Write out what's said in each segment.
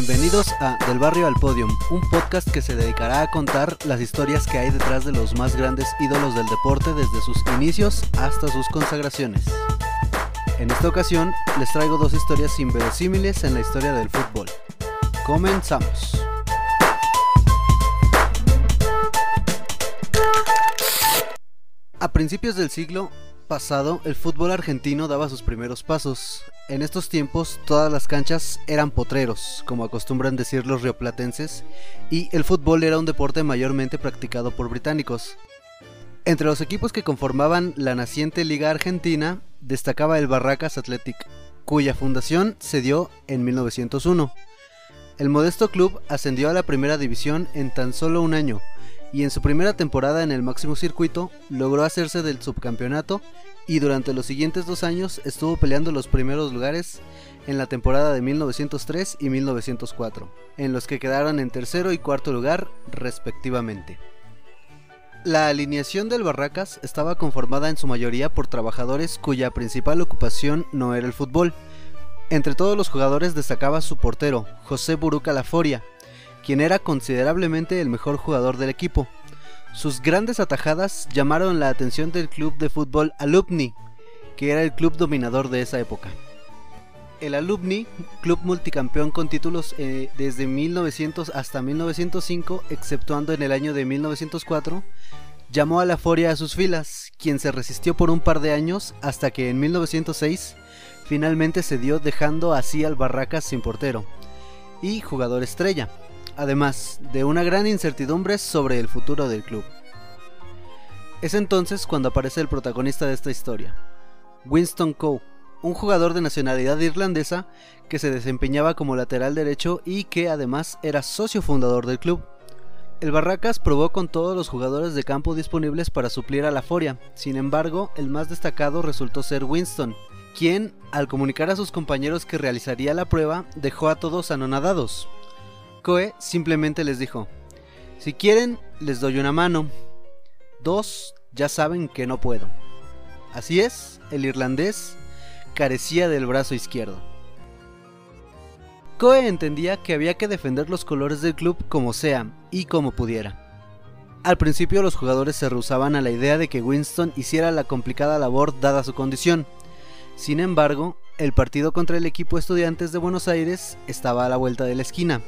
Bienvenidos a Del Barrio al Podium, un podcast que se dedicará a contar las historias que hay detrás de los más grandes ídolos del deporte desde sus inicios hasta sus consagraciones. En esta ocasión les traigo dos historias inverosímiles en la historia del fútbol. Comenzamos. A principios del siglo pasado, el fútbol argentino daba sus primeros pasos. En estos tiempos, todas las canchas eran potreros, como acostumbran decir los rioplatenses, y el fútbol era un deporte mayormente practicado por británicos. Entre los equipos que conformaban la naciente Liga Argentina, destacaba el Barracas Athletic, cuya fundación se dio en 1901. El modesto club ascendió a la primera división en tan solo un año, y en su primera temporada en el máximo circuito logró hacerse del subcampeonato y durante los siguientes dos años estuvo peleando los primeros lugares en la temporada de 1903 y 1904, en los que quedaron en tercero y cuarto lugar respectivamente. La alineación del Barracas estaba conformada en su mayoría por trabajadores cuya principal ocupación no era el fútbol. Entre todos los jugadores destacaba su portero, José Buruca Laforia, quien era considerablemente el mejor jugador del equipo. Sus grandes atajadas llamaron la atención del club de fútbol Alumni, que era el club dominador de esa época. El Alumni, club multicampeón con títulos eh, desde 1900 hasta 1905, exceptuando en el año de 1904, llamó a la Foria a sus filas, quien se resistió por un par de años hasta que en 1906 finalmente cedió dejando así al Barracas sin portero y jugador estrella además de una gran incertidumbre sobre el futuro del club. Es entonces cuando aparece el protagonista de esta historia, Winston Coe, un jugador de nacionalidad irlandesa que se desempeñaba como lateral derecho y que además era socio fundador del club. El Barracas probó con todos los jugadores de campo disponibles para suplir a la Foria, sin embargo, el más destacado resultó ser Winston, quien, al comunicar a sus compañeros que realizaría la prueba, dejó a todos anonadados. Coe simplemente les dijo, si quieren, les doy una mano. Dos, ya saben que no puedo. Así es, el irlandés carecía del brazo izquierdo. Coe entendía que había que defender los colores del club como sea y como pudiera. Al principio los jugadores se rehusaban a la idea de que Winston hiciera la complicada labor dada su condición. Sin embargo, el partido contra el equipo Estudiantes de Buenos Aires estaba a la vuelta de la esquina,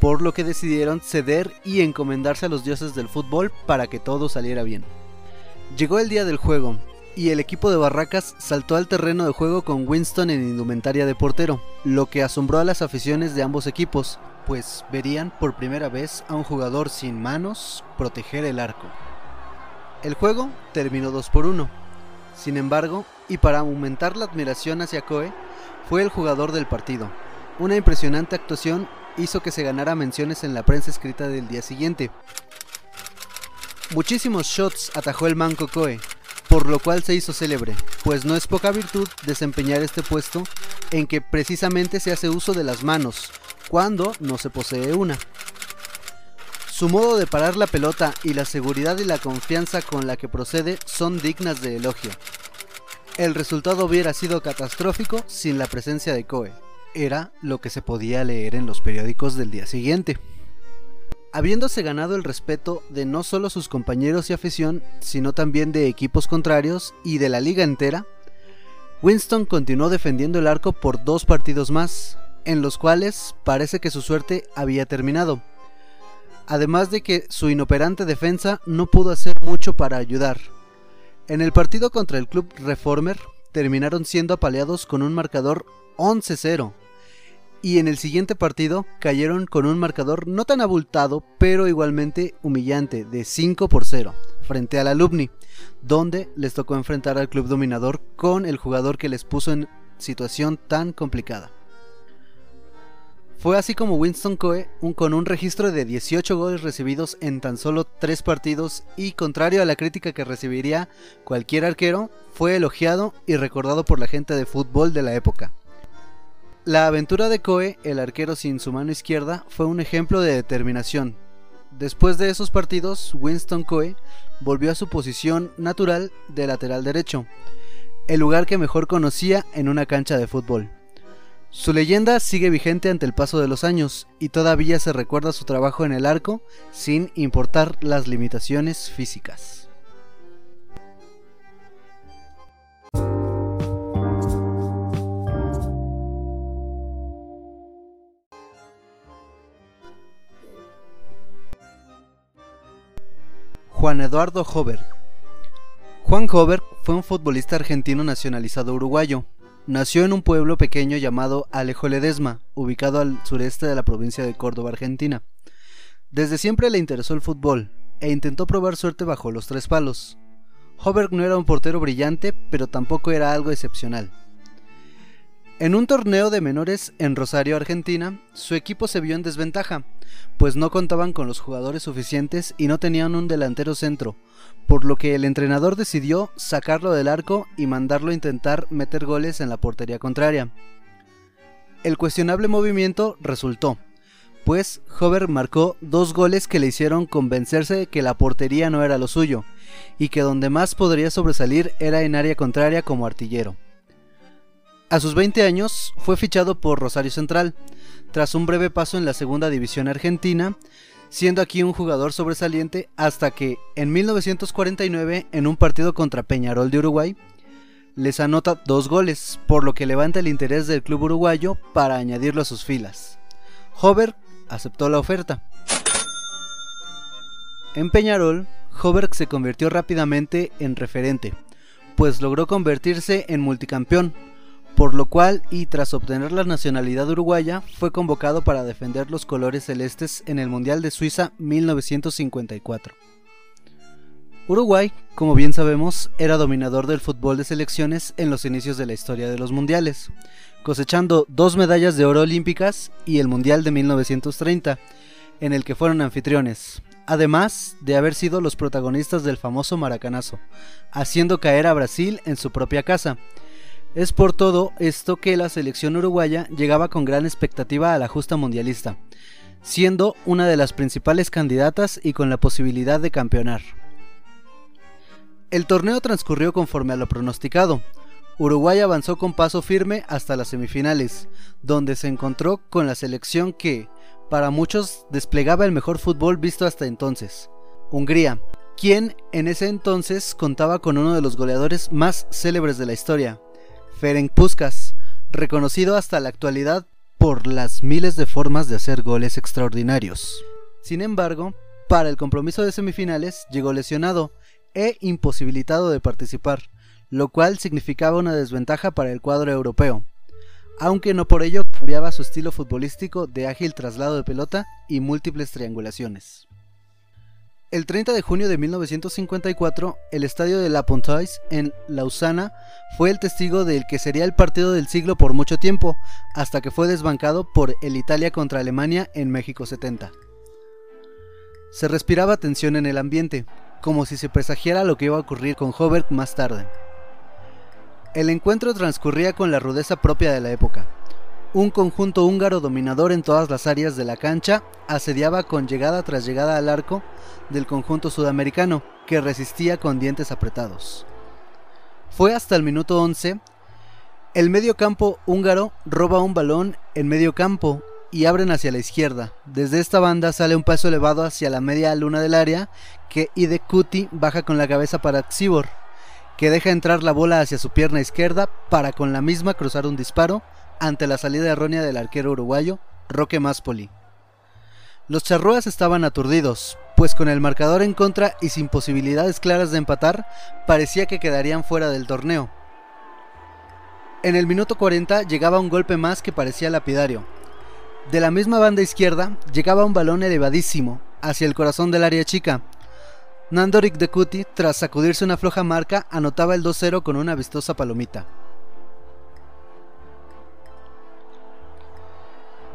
por lo que decidieron ceder y encomendarse a los dioses del fútbol para que todo saliera bien. Llegó el día del juego, y el equipo de Barracas saltó al terreno de juego con Winston en indumentaria de portero, lo que asombró a las aficiones de ambos equipos, pues verían por primera vez a un jugador sin manos proteger el arco. El juego terminó 2 por 1. Sin embargo, y para aumentar la admiración hacia Coe, fue el jugador del partido. Una impresionante actuación hizo que se ganara menciones en la prensa escrita del día siguiente. Muchísimos shots atajó el manco Coe, por lo cual se hizo célebre, pues no es poca virtud desempeñar este puesto en que precisamente se hace uso de las manos, cuando no se posee una. Su modo de parar la pelota y la seguridad y la confianza con la que procede son dignas de elogio. El resultado hubiera sido catastrófico sin la presencia de Coe era lo que se podía leer en los periódicos del día siguiente. Habiéndose ganado el respeto de no solo sus compañeros y afición, sino también de equipos contrarios y de la liga entera, Winston continuó defendiendo el arco por dos partidos más, en los cuales parece que su suerte había terminado. Además de que su inoperante defensa no pudo hacer mucho para ayudar. En el partido contra el club Reformer terminaron siendo apaleados con un marcador 11-0 y en el siguiente partido cayeron con un marcador no tan abultado, pero igualmente humillante, de 5 por 0, frente al Alumni, donde les tocó enfrentar al club dominador con el jugador que les puso en situación tan complicada. Fue así como Winston Coe, con un registro de 18 goles recibidos en tan solo 3 partidos y contrario a la crítica que recibiría cualquier arquero, fue elogiado y recordado por la gente de fútbol de la época. La aventura de Coe, el arquero sin su mano izquierda, fue un ejemplo de determinación. Después de esos partidos, Winston Coe volvió a su posición natural de lateral derecho, el lugar que mejor conocía en una cancha de fútbol. Su leyenda sigue vigente ante el paso de los años y todavía se recuerda su trabajo en el arco sin importar las limitaciones físicas. Juan Eduardo Hover. Juan Hover fue un futbolista argentino nacionalizado uruguayo. Nació en un pueblo pequeño llamado Alejo Ledesma, ubicado al sureste de la provincia de Córdoba, Argentina. Desde siempre le interesó el fútbol e intentó probar suerte bajo los tres palos. Hover no era un portero brillante, pero tampoco era algo excepcional. En un torneo de menores en Rosario, Argentina, su equipo se vio en desventaja, pues no contaban con los jugadores suficientes y no tenían un delantero centro, por lo que el entrenador decidió sacarlo del arco y mandarlo a intentar meter goles en la portería contraria. El cuestionable movimiento resultó, pues Hover marcó dos goles que le hicieron convencerse de que la portería no era lo suyo, y que donde más podría sobresalir era en área contraria como artillero. A sus 20 años fue fichado por Rosario Central, tras un breve paso en la segunda división argentina, siendo aquí un jugador sobresaliente hasta que en 1949 en un partido contra Peñarol de Uruguay les anota dos goles, por lo que levanta el interés del club uruguayo para añadirlo a sus filas. Hover aceptó la oferta. En Peñarol, Hover se convirtió rápidamente en referente, pues logró convertirse en multicampeón, por lo cual y tras obtener la nacionalidad uruguaya fue convocado para defender los colores celestes en el Mundial de Suiza 1954. Uruguay, como bien sabemos, era dominador del fútbol de selecciones en los inicios de la historia de los mundiales, cosechando dos medallas de oro olímpicas y el Mundial de 1930, en el que fueron anfitriones, además de haber sido los protagonistas del famoso maracanazo, haciendo caer a Brasil en su propia casa, es por todo esto que la selección uruguaya llegaba con gran expectativa a la justa mundialista, siendo una de las principales candidatas y con la posibilidad de campeonar. El torneo transcurrió conforme a lo pronosticado. Uruguay avanzó con paso firme hasta las semifinales, donde se encontró con la selección que, para muchos, desplegaba el mejor fútbol visto hasta entonces, Hungría, quien en ese entonces contaba con uno de los goleadores más célebres de la historia, Ferenc Puskas, reconocido hasta la actualidad por las miles de formas de hacer goles extraordinarios. Sin embargo, para el compromiso de semifinales llegó lesionado e imposibilitado de participar, lo cual significaba una desventaja para el cuadro europeo, aunque no por ello cambiaba su estilo futbolístico de ágil traslado de pelota y múltiples triangulaciones. El 30 de junio de 1954, el estadio de La Pontoise en Lausana fue el testigo del que sería el partido del siglo por mucho tiempo, hasta que fue desbancado por el Italia contra Alemania en México 70. Se respiraba tensión en el ambiente, como si se presagiara lo que iba a ocurrir con Hobert más tarde. El encuentro transcurría con la rudeza propia de la época. Un conjunto húngaro dominador en todas las áreas de la cancha asediaba con llegada tras llegada al arco del conjunto sudamericano, que resistía con dientes apretados. Fue hasta el minuto 11, el medio campo húngaro roba un balón en medio campo y abren hacia la izquierda. Desde esta banda sale un paso elevado hacia la media luna del área que Ide Kuti baja con la cabeza para Tsibor, que deja entrar la bola hacia su pierna izquierda para con la misma cruzar un disparo ante la salida errónea del arquero uruguayo Roque Maspoli. Los charrúas estaban aturdidos, pues con el marcador en contra y sin posibilidades claras de empatar, parecía que quedarían fuera del torneo. En el minuto 40 llegaba un golpe más que parecía lapidario. De la misma banda izquierda llegaba un balón elevadísimo hacia el corazón del área chica. Nandorik de Cuti, tras sacudirse una floja marca, anotaba el 2-0 con una vistosa palomita.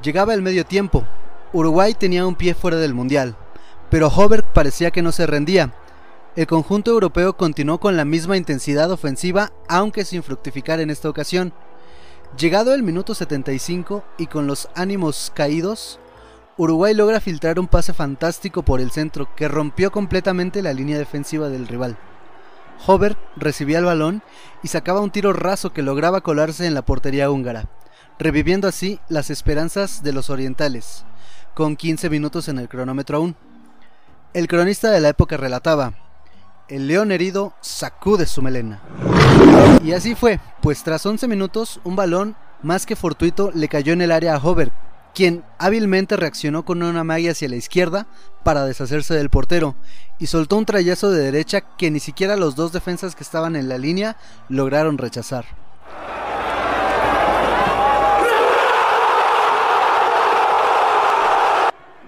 Llegaba el medio tiempo. Uruguay tenía un pie fuera del Mundial, pero Hobert parecía que no se rendía. El conjunto europeo continuó con la misma intensidad ofensiva, aunque sin fructificar en esta ocasión. Llegado el minuto 75 y con los ánimos caídos, Uruguay logra filtrar un pase fantástico por el centro que rompió completamente la línea defensiva del rival. Hobert recibía el balón y sacaba un tiro raso que lograba colarse en la portería húngara reviviendo así las esperanzas de los orientales, con 15 minutos en el cronómetro aún. El cronista de la época relataba, el león herido sacude su melena. Y así fue, pues tras 11 minutos un balón más que fortuito le cayó en el área a Hover, quien hábilmente reaccionó con una magia hacia la izquierda para deshacerse del portero y soltó un trayazo de derecha que ni siquiera los dos defensas que estaban en la línea lograron rechazar.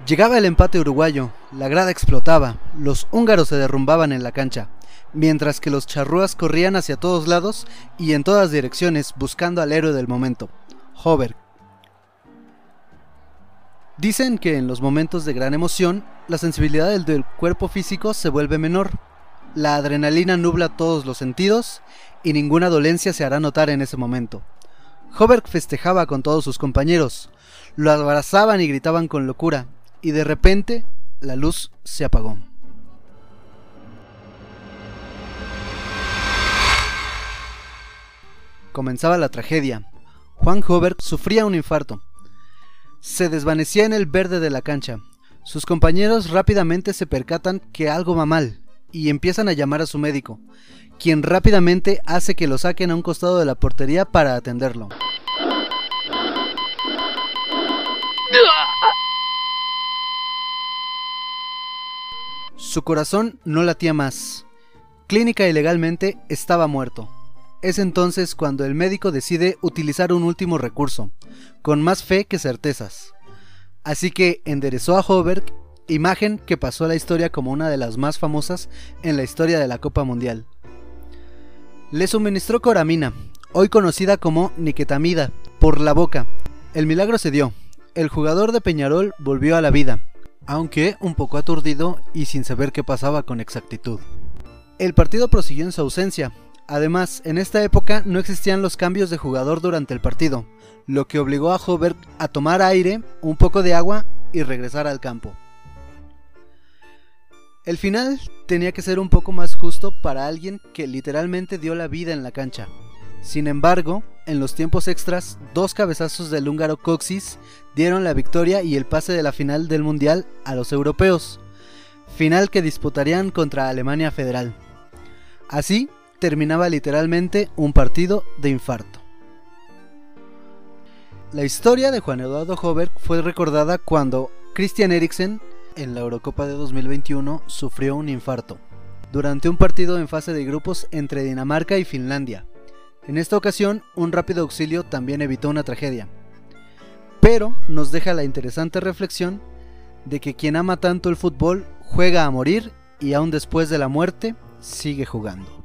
Llegaba el empate uruguayo, la grada explotaba, los húngaros se derrumbaban en la cancha, mientras que los charrúas corrían hacia todos lados y en todas direcciones buscando al héroe del momento, Hover. Dicen que en los momentos de gran emoción, la sensibilidad del cuerpo físico se vuelve menor, la adrenalina nubla todos los sentidos y ninguna dolencia se hará notar en ese momento. Hover festejaba con todos sus compañeros, lo abrazaban y gritaban con locura, y de repente la luz se apagó. Comenzaba la tragedia. Juan Hobert sufría un infarto. Se desvanecía en el verde de la cancha. Sus compañeros rápidamente se percatan que algo va mal y empiezan a llamar a su médico, quien rápidamente hace que lo saquen a un costado de la portería para atenderlo. Su corazón no latía más. Clínica y legalmente estaba muerto. Es entonces cuando el médico decide utilizar un último recurso, con más fe que certezas. Así que enderezó a Hoberg, imagen que pasó a la historia como una de las más famosas en la historia de la Copa Mundial. Le suministró coramina, hoy conocida como niquetamida, por la boca. El milagro se dio. El jugador de Peñarol volvió a la vida, aunque un poco aturdido y sin saber qué pasaba con exactitud. El partido prosiguió en su ausencia. Además, en esta época no existían los cambios de jugador durante el partido, lo que obligó a Hobert a tomar aire, un poco de agua y regresar al campo. El final tenía que ser un poco más justo para alguien que literalmente dio la vida en la cancha. Sin embargo, en los tiempos extras, dos cabezazos del húngaro Coxis dieron la victoria y el pase de la final del Mundial a los europeos, final que disputarían contra Alemania Federal. Así terminaba literalmente un partido de infarto. La historia de Juan Eduardo Hover fue recordada cuando Christian Eriksen, en la Eurocopa de 2021, sufrió un infarto, durante un partido en fase de grupos entre Dinamarca y Finlandia. En esta ocasión, un rápido auxilio también evitó una tragedia. Pero nos deja la interesante reflexión de que quien ama tanto el fútbol juega a morir y aún después de la muerte sigue jugando.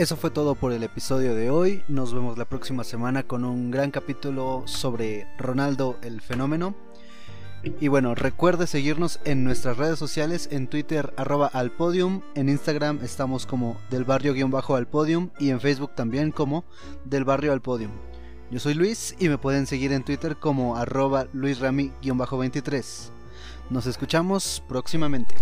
Eso fue todo por el episodio de hoy. Nos vemos la próxima semana con un gran capítulo sobre Ronaldo el fenómeno. Y bueno, recuerde seguirnos en nuestras redes sociales, en Twitter arroba al podium, en Instagram estamos como del barrio guion bajo al podium y en Facebook también como del barrio al podium. Yo soy Luis y me pueden seguir en Twitter como arroba luisrami-23. Nos escuchamos próximamente.